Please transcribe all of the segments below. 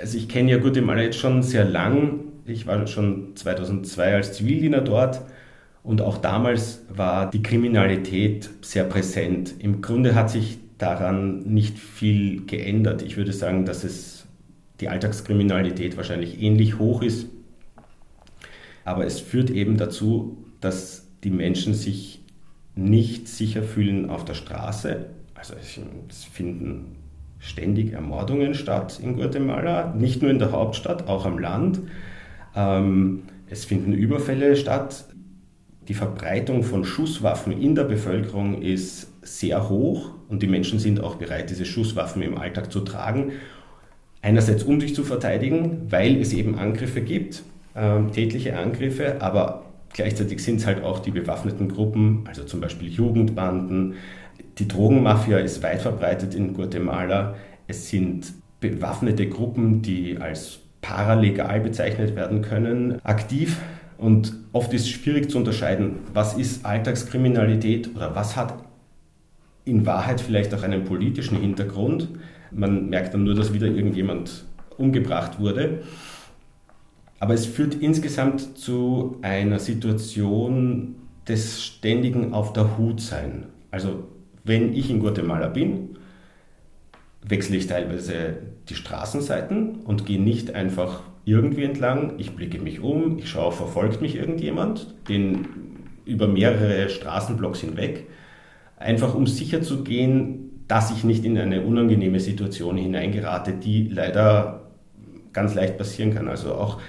Also ich kenne ja Guatemala jetzt schon sehr lang. Ich war schon 2002 als Zivildiener dort und auch damals war die Kriminalität sehr präsent. Im Grunde hat sich daran nicht viel geändert. Ich würde sagen, dass es die Alltagskriminalität wahrscheinlich ähnlich hoch ist. Aber es führt eben dazu, dass die Menschen sich nicht sicher fühlen auf der Straße. Also es finden ständig Ermordungen statt in Guatemala, nicht nur in der Hauptstadt, auch am Land. Ähm, es finden Überfälle statt. Die Verbreitung von Schusswaffen in der Bevölkerung ist sehr hoch und die Menschen sind auch bereit, diese Schusswaffen im Alltag zu tragen. Einerseits, um sich zu verteidigen, weil es eben Angriffe gibt, äh, tätliche Angriffe, aber gleichzeitig sind es halt auch die bewaffneten Gruppen, also zum Beispiel Jugendbanden. Die Drogenmafia ist weit verbreitet in Guatemala. Es sind bewaffnete Gruppen, die als paralegal bezeichnet werden können, aktiv. Und oft ist es schwierig zu unterscheiden, was ist Alltagskriminalität oder was hat in Wahrheit vielleicht auch einen politischen Hintergrund. Man merkt dann nur, dass wieder irgendjemand umgebracht wurde. Aber es führt insgesamt zu einer Situation des ständigen Auf der Hut sein. Also wenn ich in Guatemala bin, wechsle ich teilweise die Straßenseiten und gehe nicht einfach irgendwie entlang. Ich blicke mich um, ich schaue, verfolgt mich irgendjemand, den über mehrere Straßenblocks hinweg, einfach um sicher zu gehen, dass ich nicht in eine unangenehme Situation hineingerate, die leider ganz leicht passieren kann. Also auch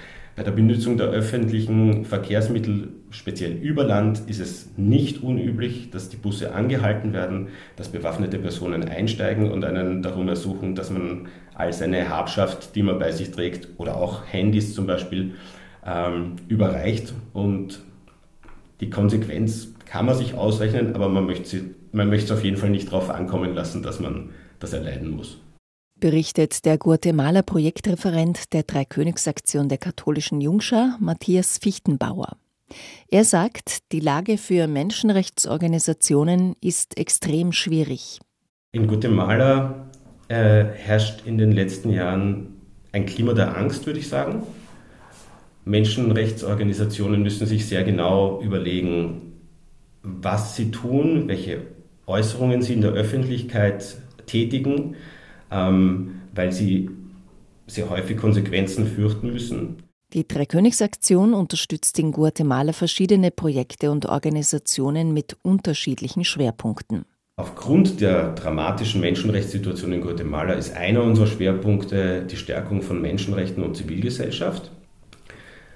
bei der Benutzung der öffentlichen Verkehrsmittel, speziell über Land, ist es nicht unüblich, dass die Busse angehalten werden, dass bewaffnete Personen einsteigen und einen darum ersuchen, dass man all seine Habschaft, die man bei sich trägt, oder auch Handys zum Beispiel, ähm, überreicht. Und die Konsequenz kann man sich ausrechnen, aber man möchte, sie, man möchte es auf jeden Fall nicht darauf ankommen lassen, dass man das erleiden muss berichtet der Guatemala-Projektreferent der Dreikönigsaktion der katholischen Jungschar, Matthias Fichtenbauer. Er sagt, die Lage für Menschenrechtsorganisationen ist extrem schwierig. In Guatemala äh, herrscht in den letzten Jahren ein Klima der Angst, würde ich sagen. Menschenrechtsorganisationen müssen sich sehr genau überlegen, was sie tun, welche Äußerungen sie in der Öffentlichkeit tätigen ähm, weil sie sehr häufig Konsequenzen fürchten müssen. Die Dreikönigsaktion unterstützt in Guatemala verschiedene Projekte und Organisationen mit unterschiedlichen Schwerpunkten. Aufgrund der dramatischen Menschenrechtssituation in Guatemala ist einer unserer Schwerpunkte die Stärkung von Menschenrechten und Zivilgesellschaft.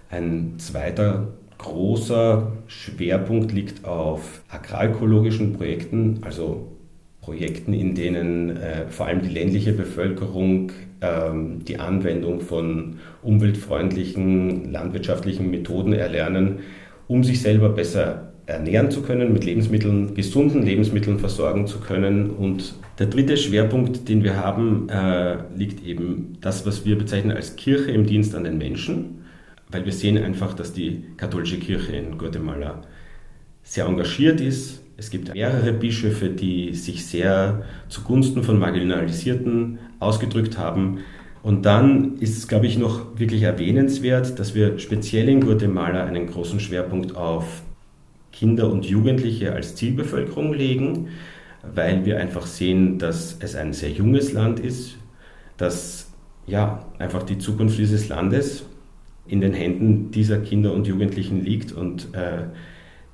Ein zweiter großer Schwerpunkt liegt auf agrarökologischen Projekten, also Projekten, in denen äh, vor allem die ländliche Bevölkerung ähm, die Anwendung von umweltfreundlichen landwirtschaftlichen Methoden erlernen, um sich selber besser ernähren zu können, mit Lebensmitteln, gesunden Lebensmitteln versorgen zu können. Und der dritte Schwerpunkt, den wir haben, äh, liegt eben das, was wir bezeichnen als Kirche im Dienst an den Menschen, weil wir sehen einfach, dass die katholische Kirche in Guatemala sehr engagiert ist, es gibt mehrere Bischöfe, die sich sehr zugunsten von Marginalisierten ausgedrückt haben. Und dann ist es, glaube ich, noch wirklich erwähnenswert, dass wir speziell in Guatemala einen großen Schwerpunkt auf Kinder und Jugendliche als Zielbevölkerung legen, weil wir einfach sehen, dass es ein sehr junges Land ist, dass ja einfach die Zukunft dieses Landes in den Händen dieser Kinder und Jugendlichen liegt und äh,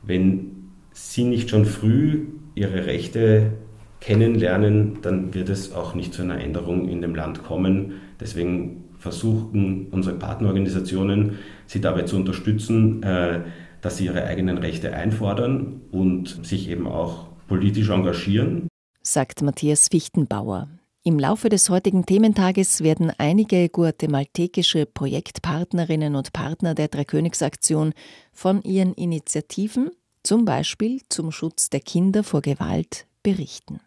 wenn sie nicht schon früh ihre Rechte kennenlernen, dann wird es auch nicht zu einer Änderung in dem Land kommen. Deswegen versuchen unsere Partnerorganisationen, sie dabei zu unterstützen, äh, dass sie ihre eigenen Rechte einfordern und sich eben auch politisch engagieren. Sagt Matthias Fichtenbauer. Im Laufe des heutigen Thementages werden einige guatemaltekische Projektpartnerinnen und Partner der Dreikönigsaktion von ihren Initiativen zum Beispiel zum Schutz der Kinder vor Gewalt, berichten.